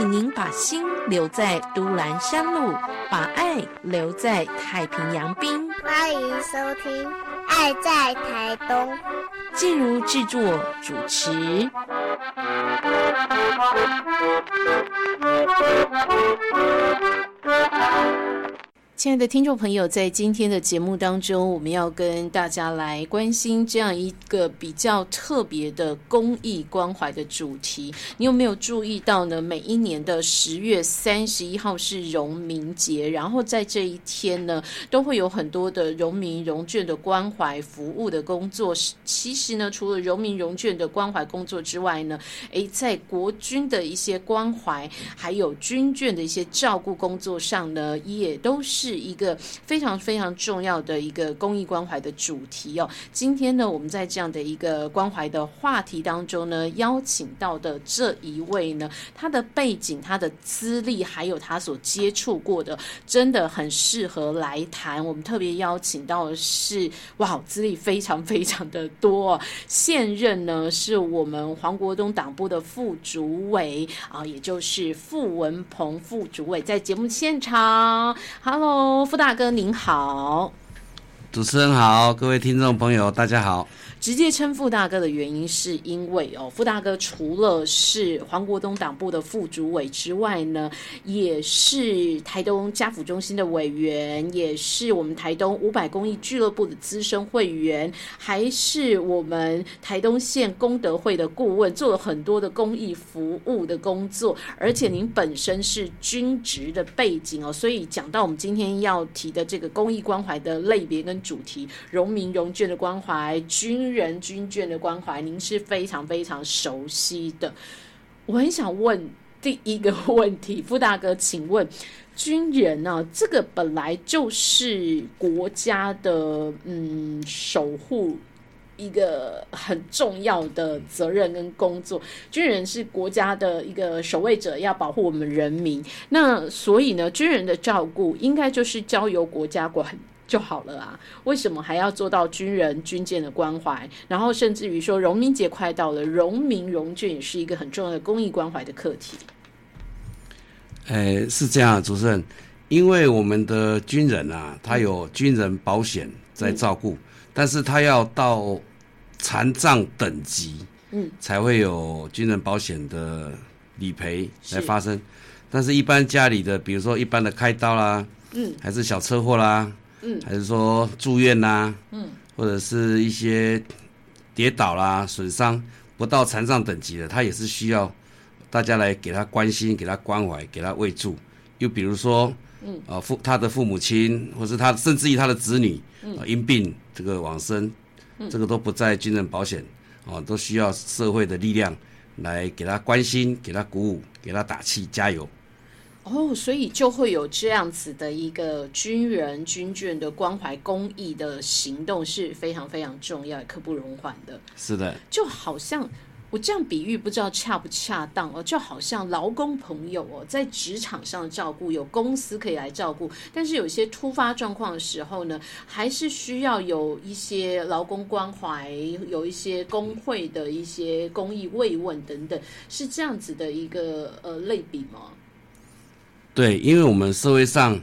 请您把心留在都兰山路，把爱留在太平洋滨。欢迎收听《爱在台东》，进入制作主持。亲爱的听众朋友，在今天的节目当中，我们要跟大家来关心这样一个比较特别的公益关怀的主题。你有没有注意到呢？每一年的十月三十一号是荣民节，然后在这一天呢，都会有很多的荣民荣眷的关怀服务的工作。其实呢，除了荣民荣眷的关怀工作之外呢，诶，在国军的一些关怀，还有军眷的一些照顾工作上呢，也都是。是一个非常非常重要的一个公益关怀的主题哦。今天呢，我们在这样的一个关怀的话题当中呢，邀请到的这一位呢，他的背景、他的资历，还有他所接触过的，真的很适合来谈。我们特别邀请到的是，哇，资历非常非常的多。现任呢，是我们黄国东党部的副主委啊，也就是傅文鹏副主委，在节目现场，Hello。傅大哥您好，主持人好，各位听众朋友大家好。直接称傅大哥的原因，是因为哦，傅大哥除了是黄国东党部的副主委之外呢，也是台东家福中心的委员，也是我们台东五百公益俱乐部的资深会员，还是我们台东县功德会的顾问，做了很多的公益服务的工作。而且您本身是军职的背景哦，所以讲到我们今天要提的这个公益关怀的类别跟主题，荣民荣眷的关怀军。人军眷的关怀，您是非常非常熟悉的。我很想问第一个问题，傅大哥，请问军人呢？这个本来就是国家的嗯守护一个很重要的责任跟工作。军人是国家的一个守卫者，要保护我们人民。那所以呢，军人的照顾应该就是交由国家管。就好了啊？为什么还要做到军人军舰的关怀？然后甚至于说，荣民节快到了，荣民荣眷也是一个很重要的公益关怀的课题。哎，是这样，主持人，因为我们的军人啊，他有军人保险在照顾，但是他要到残障等级，嗯，才会有军人保险的理赔来发生。但是，一般家里的，比如说一般的开刀啦，嗯，还是小车祸啦。嗯，还是说住院呐，嗯，或者是一些跌倒啦、损伤不到残障等级的，他也是需要大家来给他关心、给他关怀、给他慰助。又比如说，嗯，啊父他的父母亲，或是他甚至于他的子女，嗯，因病这个往生，这个都不在军人保险，哦，都需要社会的力量来给他关心、给他鼓舞、给他打气、加油。哦，所以就会有这样子的一个军人军眷的关怀公益的行动是非常非常重要、刻不容缓的。是的，就好像我这样比喻，不知道恰不恰当哦。就好像劳工朋友哦，在职场上照顾，有公司可以来照顾，但是有些突发状况的时候呢，还是需要有一些劳工关怀，有一些工会的一些公益慰问等等，是这样子的一个呃类比吗？对，因为我们社会上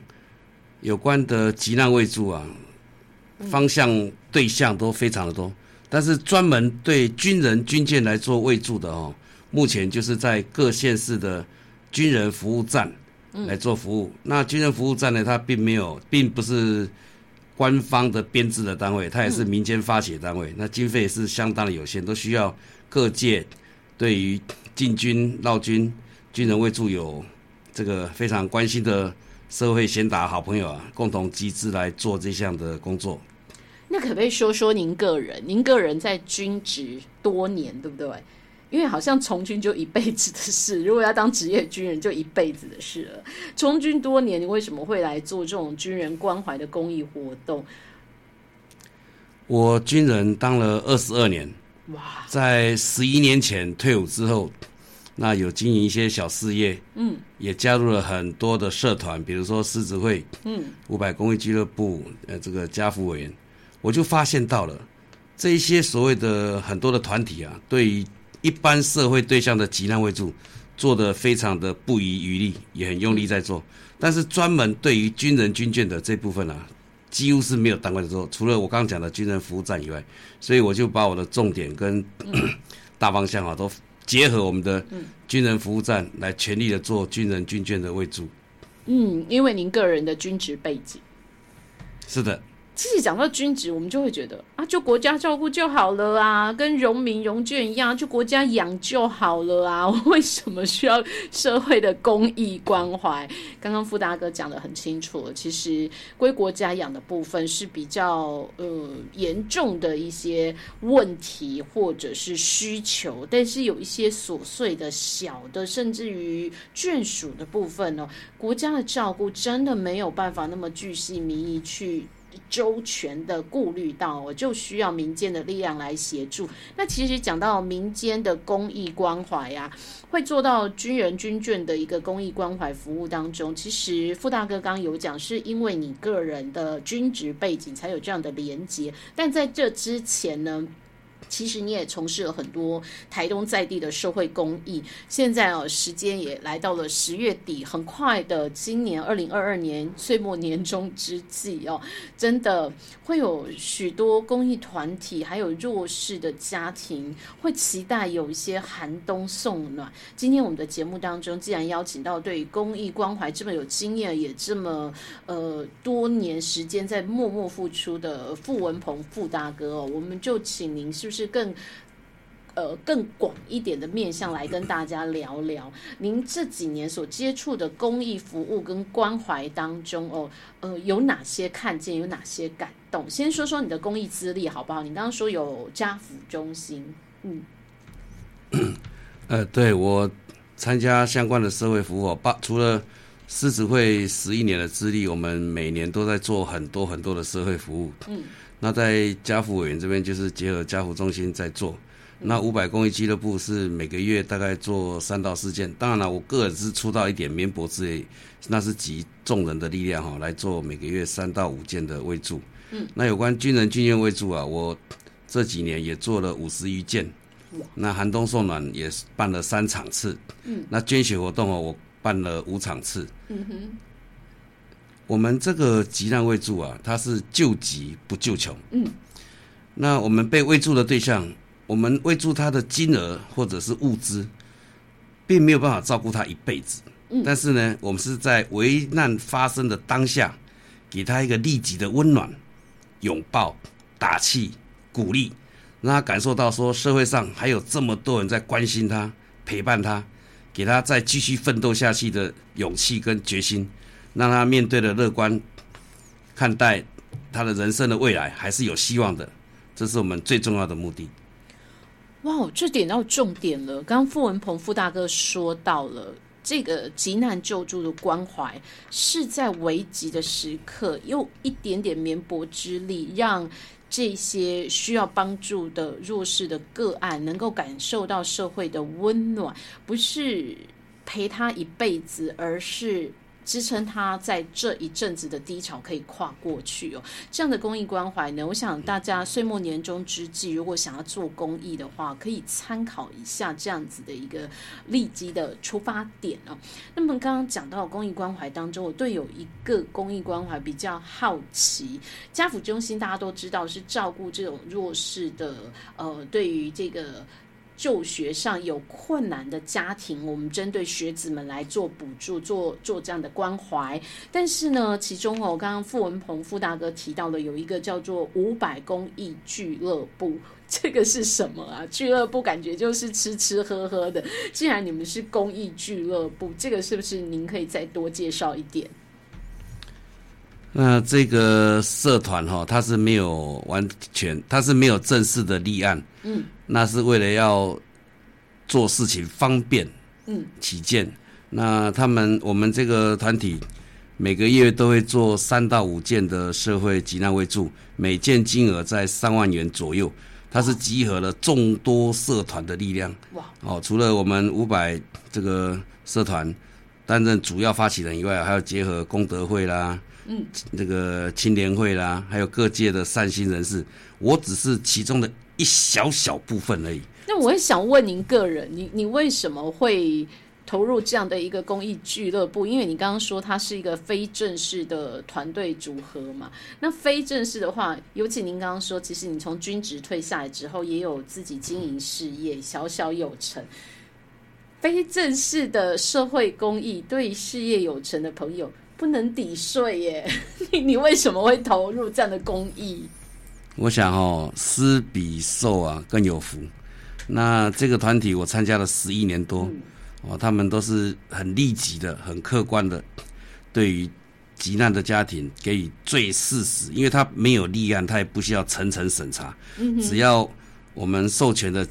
有关的急难慰助啊，方向对象都非常的多，但是专门对军人军舰来做慰助的哦，目前就是在各县市的军人服务站来做服务。那军人服务站呢，它并没有，并不是官方的编制的单位，它也是民间发起的单位，那经费是相当的有限，都需要各界对于进军绕军军人慰助有。这个非常关心的社会贤达好朋友啊，共同集资来做这项的工作。那可不可以说说您个人？您个人在军职多年，对不对？因为好像从军就一辈子的事，如果要当职业军人，就一辈子的事了。从军多年，你为什么会来做这种军人关怀的公益活动？我军人当了二十二年，哇，在十一年前退伍之后。那有经营一些小事业，嗯，也加入了很多的社团，比如说狮子会，嗯，五百公益俱乐部，呃，这个家福委员，我就发现到了这一些所谓的很多的团体啊，对于一般社会对象的急难慰助，做的非常的不遗余力，也很用力在做。但是专门对于军人军眷的这部分啊，几乎是没有单位在做，除了我刚刚讲的军人服务站以外，所以我就把我的重点跟大方向啊都结合我们的军人服务站来全力的做军人军眷的喂助。嗯，因为您个人的军职背景。是的，其实讲到军职，我们就会觉得啊，就国家照顾就好了啊，跟荣民荣眷一样，就国家养就好了啊，为什么需要社会的公益关怀？刚刚傅大哥讲的很清楚，其实归国家养的部分是比较呃严重的一些问题或者是需求，但是有一些琐碎的小的，甚至于眷属的部分呢，国家的照顾真的没有办法那么巨细靡遗去。周全的顾虑到，我就需要民间的力量来协助。那其实讲到民间的公益关怀呀，会做到军人军眷的一个公益关怀服务当中，其实傅大哥刚刚有讲，是因为你个人的军职背景才有这样的连接。但在这之前呢？其实你也从事了很多台东在地的社会公益。现在哦，时间也来到了十月底，很快的，今年二零二二年岁末年终之际哦，真的会有许多公益团体，还有弱势的家庭，会期待有一些寒冬送暖。今天我们的节目当中，既然邀请到对公益关怀这么有经验，也这么呃多年时间在默默付出的傅文鹏傅大哥哦，我们就请您是不是？是更呃更广一点的面向来跟大家聊聊，您这几年所接触的公益服务跟关怀当中哦，呃有哪些看见，有哪些感动？先说说你的公益资历好不好？你刚刚说有家福中心，嗯，呃，对我参加相关的社会服务，把除了狮子会十一年的资历，我们每年都在做很多很多的社会服务，嗯。那在家福委员这边，就是结合家福中心在做。那五百公益俱乐部是每个月大概做三到四件。当然了，我个人是出到一点绵薄之类，那是集众人的力量哈来做每个月三到五件的慰助。嗯。那有关军人军院慰助啊，我这几年也做了五十余件。那寒冬送暖也办了三场次。嗯。那捐血活动哦，我办了五场次。嗯哼。我们这个急难慰助啊，它是救急不救穷。嗯，那我们被慰助的对象，我们慰助他的金额或者是物资，并没有办法照顾他一辈子。嗯，但是呢，我们是在危难发生的当下，给他一个立即的温暖、拥抱、打气、鼓励，让他感受到说社会上还有这么多人在关心他、陪伴他，给他再继续奋斗下去的勇气跟决心。让他面对的乐观看待他的人生的未来，还是有希望的，这是我们最重要的目的。哇，这点到重点了。刚刚傅文鹏傅大哥说到了，这个急难救助的关怀是在危急的时刻，用一点点绵薄之力，让这些需要帮助的弱势的个案能够感受到社会的温暖，不是陪他一辈子，而是。支撑他在这一阵子的低潮可以跨过去哦，这样的公益关怀呢，我想大家岁末年终之际，如果想要做公益的话，可以参考一下这样子的一个立即的出发点哦。那么刚刚讲到公益关怀当中，我对有一个公益关怀比较好奇，家福中心大家都知道是照顾这种弱势的，呃，对于这个。就学上有困难的家庭，我们针对学子们来做补助，做做这样的关怀。但是呢，其中哦，刚刚傅文鹏傅大哥提到的有一个叫做五百公益俱乐部，这个是什么啊？俱乐部感觉就是吃吃喝喝的。既然你们是公益俱乐部，这个是不是您可以再多介绍一点？那这个社团哈，它是没有完全，它是没有正式的立案。嗯。那是为了要做事情方便，嗯，起见。那他们我们这个团体每个月都会做三到五件的社会急难慰助，每件金额在三万元左右。它是集合了众多社团的力量。哇！哦，除了我们五百这个社团担任主要发起人以外，还要结合功德会啦，嗯，这个青年会啦，还有各界的善心人士。我只是其中的。一小小部分而已。那我也想问您个人，你你为什么会投入这样的一个公益俱乐部？因为你刚刚说它是一个非正式的团队组合嘛。那非正式的话，尤其您刚刚说，其实你从军职退下来之后，也有自己经营事业，小小有成。非正式的社会公益，对事业有成的朋友不能抵税耶。你你为什么会投入这样的公益？我想哦，施比受啊更有福。那这个团体我参加了十一年多，哦，他们都是很利己的、很客观的，对于急难的家庭给予最事实，因为他没有立案，他也不需要层层审查，只要我们授权的。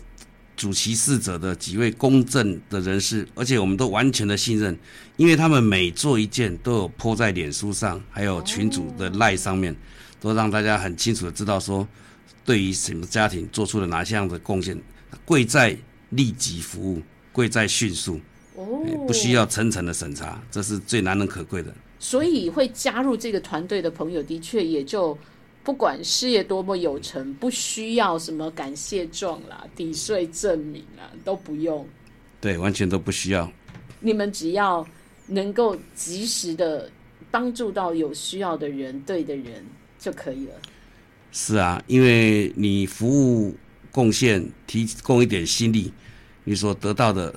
主其事者的几位公正的人士，而且我们都完全的信任，因为他们每做一件都有泼在脸书上，还有群主的赖上面，都让大家很清楚的知道说，对于什么家庭做出了哪些样的贡献，贵在立即服务，贵在迅速，哦，不需要层层的审查，这是最难能可贵的。所以会加入这个团队的朋友，的确也就。不管事业多么有成，不需要什么感谢状啦、抵税证明啊，都不用。对，完全都不需要。你们只要能够及时的帮助到有需要的人、对的人就可以了。是啊，因为你服务贡献、提供一点心力，你所得到的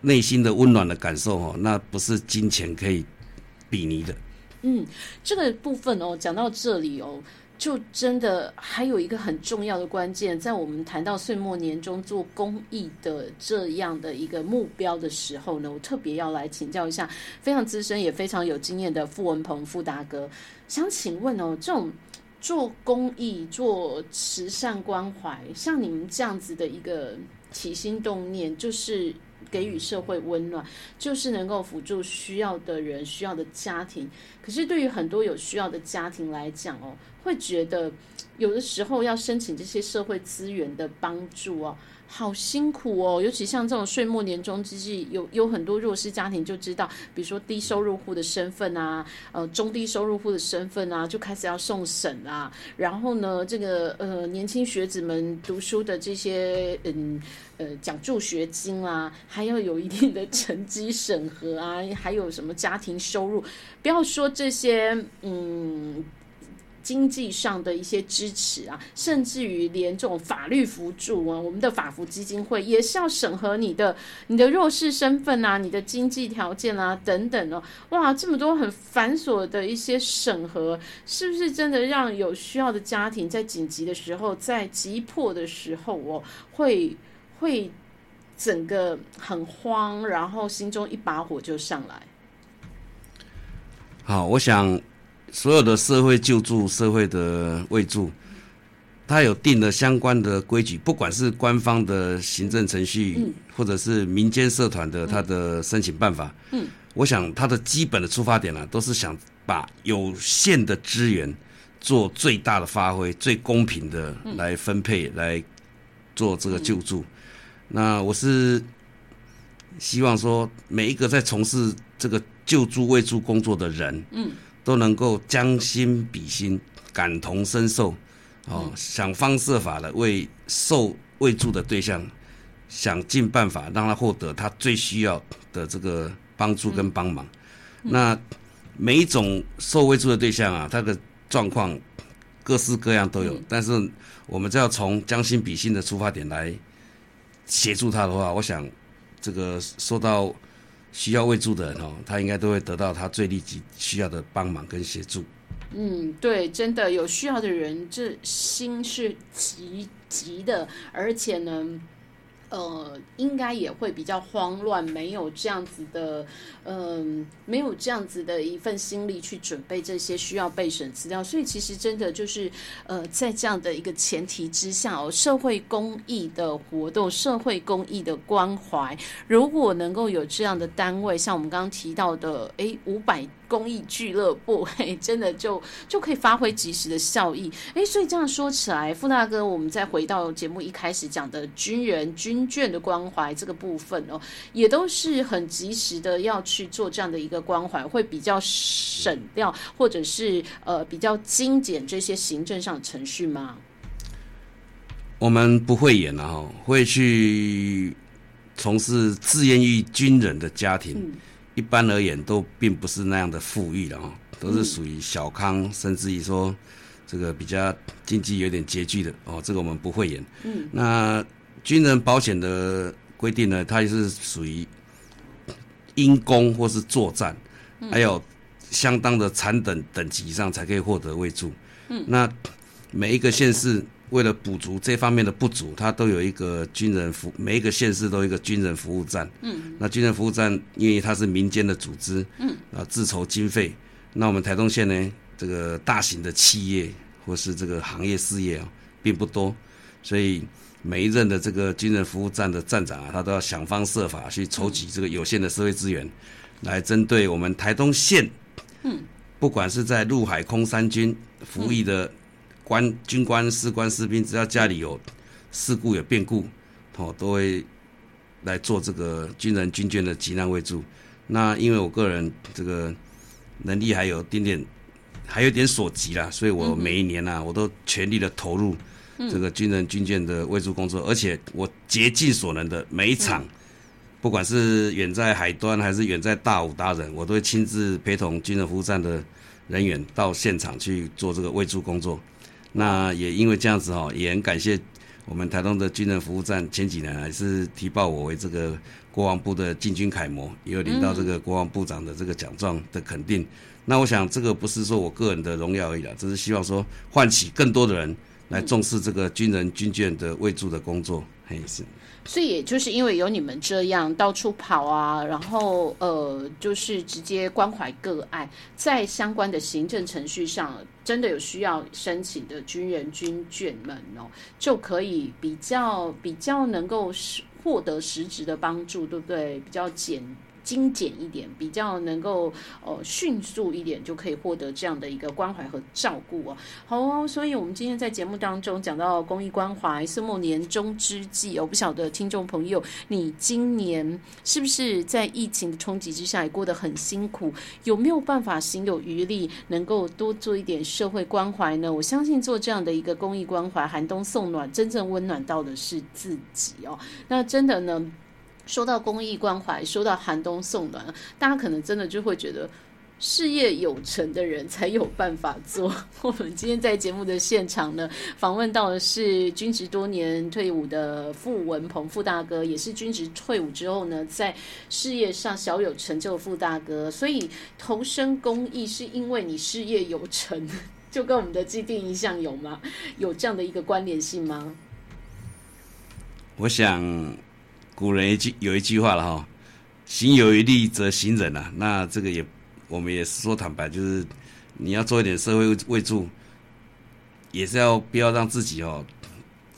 内心的温暖的感受哦，那不是金钱可以比拟的。嗯，这个部分哦，讲到这里哦，就真的还有一个很重要的关键，在我们谈到岁末年终做公益的这样的一个目标的时候呢，我特别要来请教一下非常资深也非常有经验的傅文鹏傅大哥，想请问哦，这种做公益、做慈善关怀，像你们这样子的一个起心动念，就是。给予社会温暖，就是能够辅助需要的人、需要的家庭。可是对于很多有需要的家庭来讲哦，会觉得有的时候要申请这些社会资源的帮助哦。好辛苦哦，尤其像这种岁末年终之际，有有很多弱势家庭就知道，比如说低收入户的身份啊，呃，中低收入户的身份啊，就开始要送审啊。然后呢，这个呃年轻学子们读书的这些嗯呃奖助学金啊，还要有一定的成绩审核啊，还有什么家庭收入，不要说这些嗯。经济上的一些支持啊，甚至于连这种法律辅助啊，我们的法服基金会也是要审核你的你的弱势身份啊，你的经济条件啊等等哦，哇，这么多很繁琐的一些审核，是不是真的让有需要的家庭在紧急的时候，在急迫的时候哦，会会整个很慌，然后心中一把火就上来。好，我想。所有的社会救助、社会的慰助，它有定的相关的规矩，不管是官方的行政程序，或者是民间社团的它的申请办法。嗯，我想它的基本的出发点呢，都是想把有限的资源做最大的发挥，最公平的来分配，来做这个救助。那我是希望说，每一个在从事这个救助慰助工作的人，嗯。都能够将心比心，感同身受，哦，想方设法的为受慰助的对象，想尽办法让他获得他最需要的这个帮助跟帮忙。那每一种受慰助的对象啊，他的状况各式各样都有，但是我们只要从将心比心的出发点来协助他的话，我想这个受到。需要慰助的人哦，他应该都会得到他最立即需要的帮忙跟协助。嗯，对，真的有需要的人，这心是急急的，而且呢。呃，应该也会比较慌乱，没有这样子的，嗯，没有这样子的一份心力去准备这些需要备审资料，所以其实真的就是，呃，在这样的一个前提之下哦，社会公益的活动，社会公益的关怀，如果能够有这样的单位，像我们刚刚提到的，诶，五百。公益俱乐部，嘿，真的就就可以发挥及时的效益，哎，所以这样说起来，傅大哥，我们再回到节目一开始讲的军人军眷的关怀这个部分哦，也都是很及时的要去做这样的一个关怀，会比较省掉或者是呃比较精简这些行政上的程序吗？我们不会演了哈，会去从事志愿役军人的家庭，嗯一般而言都并不是那样的富裕了哦，都是属于小康，甚至于说这个比较经济有点拮据的哦，这个我们不会演。嗯，那军人保险的规定呢，它也是属于因公或是作战，还有相当的残等等级以上才可以获得位助。嗯，那每一个县市为了补足这方面的不足，它都有一个军人服，每一个县市都有一个军人服务站。嗯，那军人服务站因为它是民间的组织，嗯，啊自筹经费。那我们台东县呢，这个大型的企业或是这个行业事业啊，并不多，所以每一任的这个军人服务站的站长啊，他都要想方设法去筹集这个有限的社会资源，来针对我们台东县，嗯，不管是在陆海空三军服役的官、军官、士官、士兵，只要家里有事故有变故，哦，都会来做这个军人军眷的急难为助。那因为我个人这个能力还有点点，还有点所及啦，所以我每一年呐、我都全力的投入这个军人军眷的卫助工作，而且我竭尽所能的每一场，不管是远在海端还是远在大武达人，我都会亲自陪同军人服务站的人员到现场去做这个卫助工作。那也因为这样子哦，也很感谢我们台东的军人服务站前几年还是提报我为这个国防部的进军楷模，也有领到这个国防部长的这个奖状的肯定。那我想这个不是说我个人的荣耀而已啦，只是希望说唤起更多的人来重视这个军人军眷的卫助的工作。嘿，是。所以也就是因为有你们这样到处跑啊，然后呃，就是直接关怀个案，在相关的行政程序上，真的有需要申请的军人军眷们哦，就可以比较比较能够实获得实质的帮助，对不对？比较简。精简一点，比较能够呃迅速一点，就可以获得这样的一个关怀和照顾哦。好哦，所以我们今天在节目当中讲到公益关怀，岁末年终之际，我不晓得听众朋友，你今年是不是在疫情的冲击之下也过得很辛苦？有没有办法行有余力，能够多做一点社会关怀呢？我相信做这样的一个公益关怀，寒冬送暖，真正温暖到的是自己哦。那真的呢？说到公益关怀，说到寒冬送暖，大家可能真的就会觉得事业有成的人才有办法做。我们今天在节目的现场呢，访问到的是军职多年退伍的傅文鹏傅大哥，也是军职退伍之后呢，在事业上小有成就的傅大哥。所以投身公益是因为你事业有成，就跟我们的既定印象有吗？有这样的一个关联性吗？我想，古人一句有一句话了哈，“行有余力则行忍”啊。那这个也，我们也是说坦白，就是你要做一点社会慰助，也是要不要让自己哦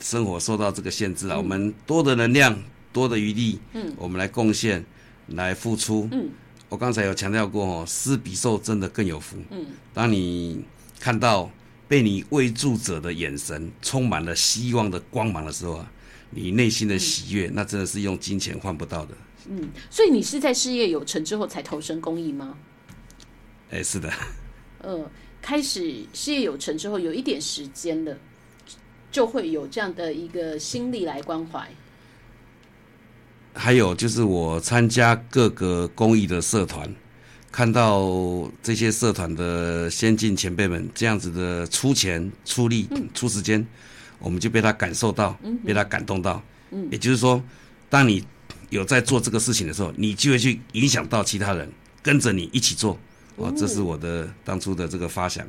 生活受到这个限制啊。我们多的能量、多的余力，嗯，我们来贡献、来付出。嗯，我刚才有强调过哦，施比受真的更有福。嗯，当你看到被你慰助者的眼神充满了希望的光芒的时候啊。你内心的喜悦，那真的是用金钱换不到的。嗯，所以你是在事业有成之后才投身公益吗？哎，是的。呃，开始事业有成之后，有一点时间了，就会有这样的一个心力来关怀。还有就是我参加各个公益的社团，看到这些社团的先进前辈们这样子的出钱、出力、出时间。我们就被他感受到，被他感动到。嗯，也就是说，当你有在做这个事情的时候，你就会去影响到其他人，跟着你一起做。哦，这是我的当初的这个发想。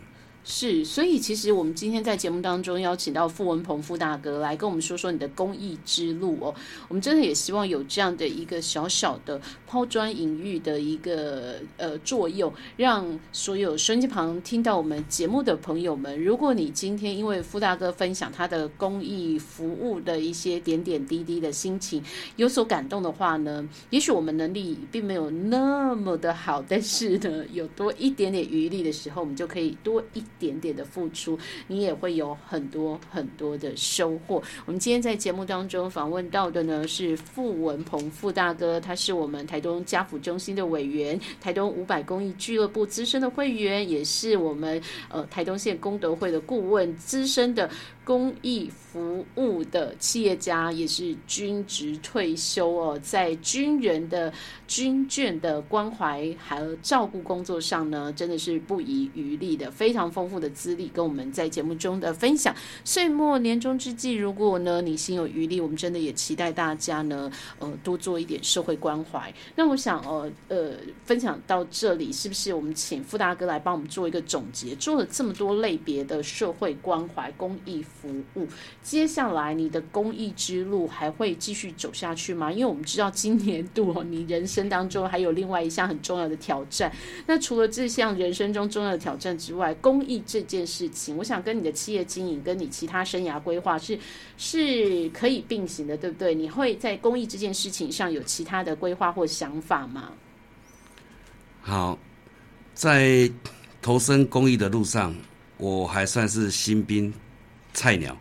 是，所以其实我们今天在节目当中邀请到傅文鹏傅大哥来跟我们说说你的公益之路哦。我们真的也希望有这样的一个小小的抛砖引玉的一个呃作用，让所有收音机旁听到我们节目的朋友们，如果你今天因为傅大哥分享他的公益服务的一些点点滴滴的心情有所感动的话呢，也许我们能力并没有那么的好，但是呢，有多一点点余力的时候，我们就可以多一。点点的付出，你也会有很多很多的收获。我们今天在节目当中访问到的呢是傅文鹏傅大哥，他是我们台东家福中心的委员，台东五百公益俱乐部资深的会员，也是我们呃台东县功德会的顾问，资深的。公益服务的企业家，也是军职退休哦，在军人的军眷的关怀还有照顾工作上呢，真的是不遗余力的，非常丰富的资历跟我们在节目中的分享。岁末年终之际，如果呢你心有余力，我们真的也期待大家呢，呃，多做一点社会关怀。那我想，呃呃，分享到这里，是不是我们请傅大哥来帮我们做一个总结？做了这么多类别的社会关怀、公益服务，接下来你的公益之路还会继续走下去吗？因为我们知道今年度哦，你人生当中还有另外一项很重要的挑战。那除了这项人生中重要的挑战之外，公益这件事情，我想跟你的企业经营、跟你其他生涯规划是是可以并行的，对不对？你会在公益这件事情上有其他的规划或想法吗？好，在投身公益的路上，我还算是新兵菜鸟，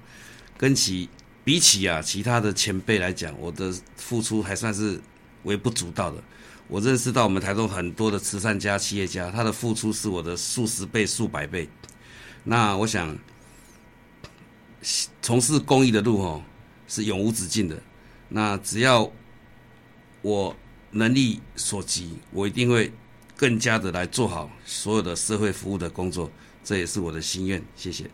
跟其比起啊其他的前辈来讲，我的付出还算是微不足道的。我认识到我们台中很多的慈善家、企业家，他的付出是我的数十倍、数百倍。那我想，从事公益的路哦，是永无止境的。那只要我能力所及，我一定会更加的来做好所有的社会服务的工作，这也是我的心愿。谢谢。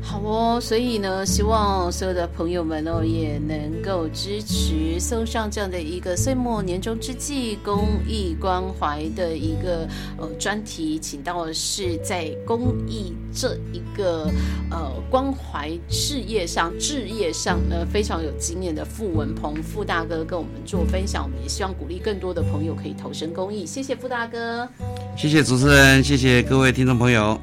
好哦，所以呢，希望所有的朋友们哦，也能够支持送上这样的一个岁末年终之际公益关怀的一个呃专题，请到的是在公益这一个呃关怀事业上、置业上呢非常有经验的傅文鹏傅大哥跟我们做分享。我们也希望鼓励更多的朋友可以投身公益。谢谢傅大哥，谢谢主持人，谢谢各位听众朋友。